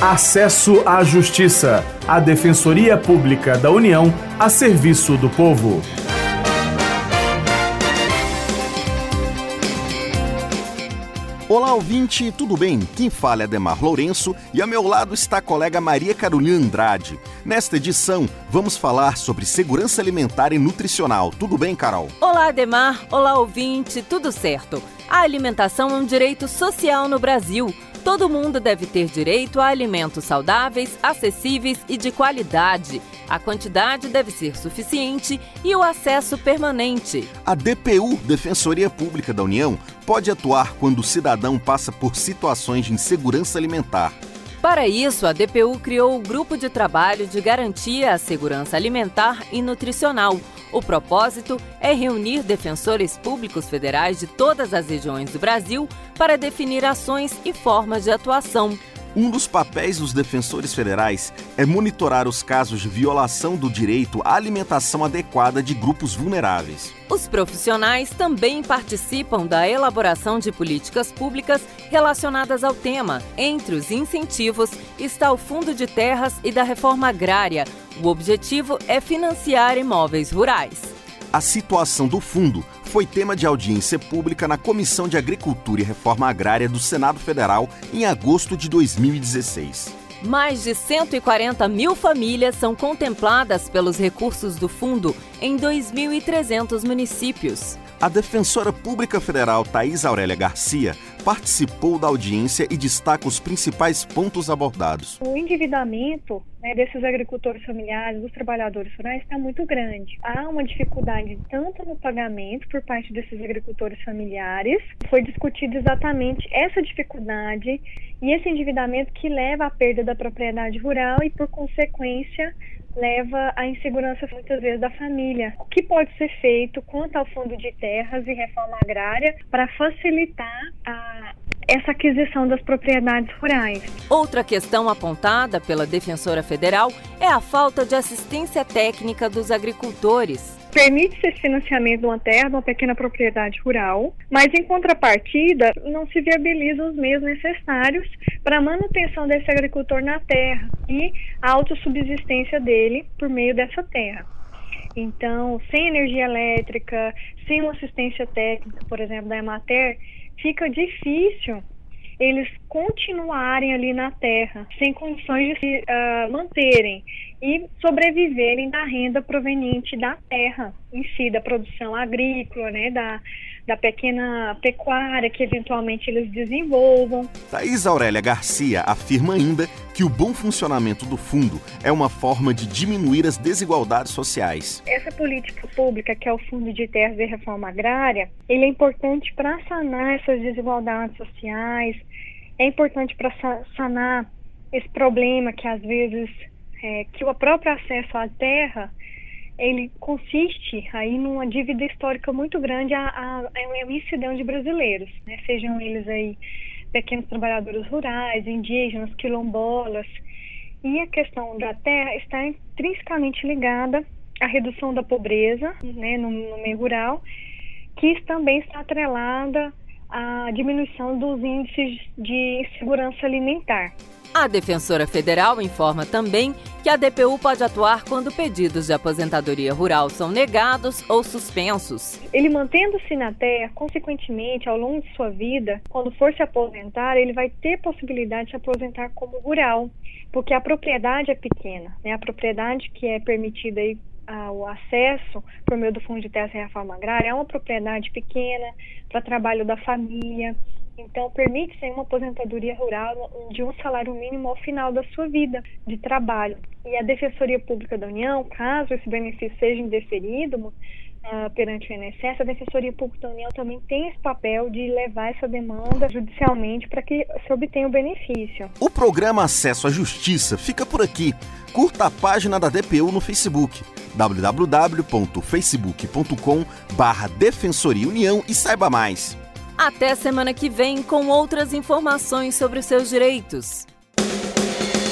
Acesso à Justiça, a Defensoria Pública da União a serviço do povo. Olá, ouvinte, tudo bem? Quem fala é Demar Lourenço e ao meu lado está a colega Maria Carolina Andrade. Nesta edição, vamos falar sobre segurança alimentar e nutricional. Tudo bem, Carol? Olá, Demar. Olá, ouvinte. Tudo certo. A alimentação é um direito social no Brasil. Todo mundo deve ter direito a alimentos saudáveis, acessíveis e de qualidade. A quantidade deve ser suficiente e o acesso permanente. A DPU, Defensoria Pública da União, pode atuar quando o cidadão passa por situações de insegurança alimentar. Para isso, a DPU criou o Grupo de Trabalho de Garantia à Segurança Alimentar e Nutricional. O propósito é reunir defensores públicos federais de todas as regiões do Brasil para definir ações e formas de atuação. Um dos papéis dos defensores federais é monitorar os casos de violação do direito à alimentação adequada de grupos vulneráveis. Os profissionais também participam da elaboração de políticas públicas relacionadas ao tema. Entre os incentivos está o Fundo de Terras e da Reforma Agrária. O objetivo é financiar imóveis rurais. A situação do fundo foi tema de audiência pública na Comissão de Agricultura e Reforma Agrária do Senado Federal em agosto de 2016. Mais de 140 mil famílias são contempladas pelos recursos do fundo em 2.300 municípios. A defensora pública federal Thais Aurélia Garcia participou da audiência e destaca os principais pontos abordados. O endividamento né, desses agricultores familiares, dos trabalhadores rurais, está muito grande. Há uma dificuldade tanto no pagamento por parte desses agricultores familiares. Foi discutido exatamente essa dificuldade e esse endividamento que leva à perda da propriedade rural e, por consequência, leva à insegurança muitas vezes da família. O que pode ser feito quanto ao fundo de terras e reforma agrária para facilitar a essa aquisição das propriedades rurais. Outra questão apontada pela defensora federal é a falta de assistência técnica dos agricultores. Permite-se esse financiamento de uma terra, de uma pequena propriedade rural, mas em contrapartida não se viabilizam os meios necessários para a manutenção desse agricultor na terra e a autossubsistência dele por meio dessa terra. Então, sem energia elétrica, sem uma assistência técnica, por exemplo, da Emater, fica difícil eles continuarem ali na terra, sem condições de se uh, manterem e sobreviverem da renda proveniente da terra em si, da produção agrícola, né, da, da pequena pecuária que eventualmente eles desenvolvam. Thais Aurélia Garcia afirma ainda que o bom funcionamento do fundo é uma forma de diminuir as desigualdades sociais. Essa política pública, que é o Fundo de Terras e Reforma Agrária, ele é importante para sanar essas desigualdades sociais, é importante para sanar esse problema que às vezes é, que o próprio acesso à terra ele consiste aí numa dívida histórica muito grande a, a, de brasileiros, né? sejam eles aí pequenos trabalhadores rurais, indígenas, quilombolas. E a questão da terra está intrinsecamente ligada à redução da pobreza né, no, no meio rural, que também está atrelada à diminuição dos índices de insegurança alimentar. A defensora federal informa também que a DPU pode atuar quando pedidos de aposentadoria rural são negados ou suspensos. Ele mantendo-se na terra, consequentemente, ao longo de sua vida, quando for se aposentar, ele vai ter possibilidade de se aposentar como rural, porque a propriedade é pequena, né? A propriedade que é permitida aí o acesso por meio do Fundo de Terra e Reforma Agrária é uma propriedade pequena para trabalho da família. Então, permite-se uma aposentadoria rural de um salário mínimo ao final da sua vida de trabalho. E a Defensoria Pública da União, caso esse benefício seja indeferido uh, perante o INSS, a Defensoria Pública da União também tem esse papel de levar essa demanda judicialmente para que se obtenha o benefício. O programa Acesso à Justiça fica por aqui. Curta a página da DPU no Facebook www.facebook.com barra Defensoria União e saiba mais. Até semana que vem com outras informações sobre os seus direitos.